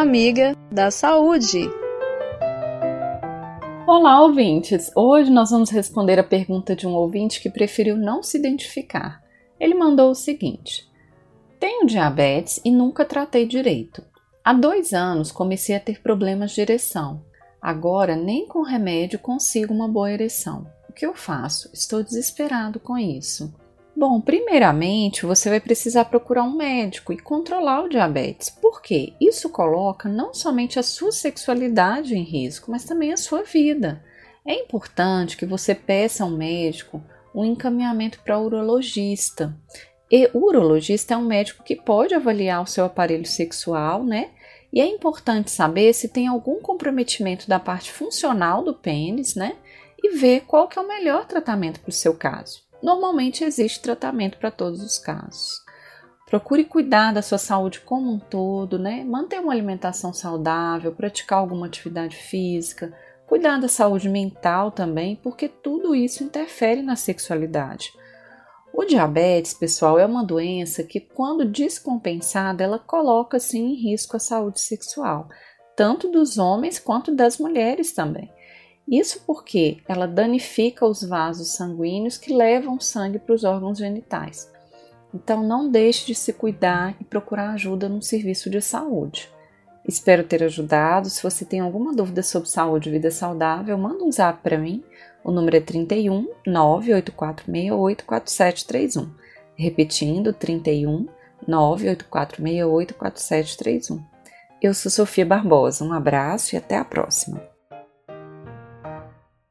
amiga da saúde. Olá, ouvintes! Hoje nós vamos responder a pergunta de um ouvinte que preferiu não se identificar. Ele mandou o seguinte: Tenho diabetes e nunca tratei direito. Há dois anos comecei a ter problemas de ereção. Agora, nem com remédio consigo uma boa ereção. O que eu faço? Estou desesperado com isso. Bom, primeiramente você vai precisar procurar um médico e controlar o diabetes. Por quê? Isso coloca não somente a sua sexualidade em risco, mas também a sua vida. É importante que você peça ao médico um encaminhamento para urologista. E o urologista é um médico que pode avaliar o seu aparelho sexual, né? E é importante saber se tem algum comprometimento da parte funcional do pênis, né? E ver qual que é o melhor tratamento para o seu caso. Normalmente existe tratamento para todos os casos. Procure cuidar da sua saúde como um todo, né? Manter uma alimentação saudável, praticar alguma atividade física, cuidar da saúde mental também, porque tudo isso interfere na sexualidade. O diabetes, pessoal, é uma doença que, quando descompensada, ela coloca sim em risco a saúde sexual, tanto dos homens quanto das mulheres também. Isso porque ela danifica os vasos sanguíneos que levam sangue para os órgãos genitais. Então, não deixe de se cuidar e procurar ajuda no serviço de saúde. Espero ter ajudado. Se você tem alguma dúvida sobre saúde e vida saudável, manda um zap para mim. O número é 31 98468 4731. Repetindo, 31 98468 4731. Eu sou Sofia Barbosa. Um abraço e até a próxima.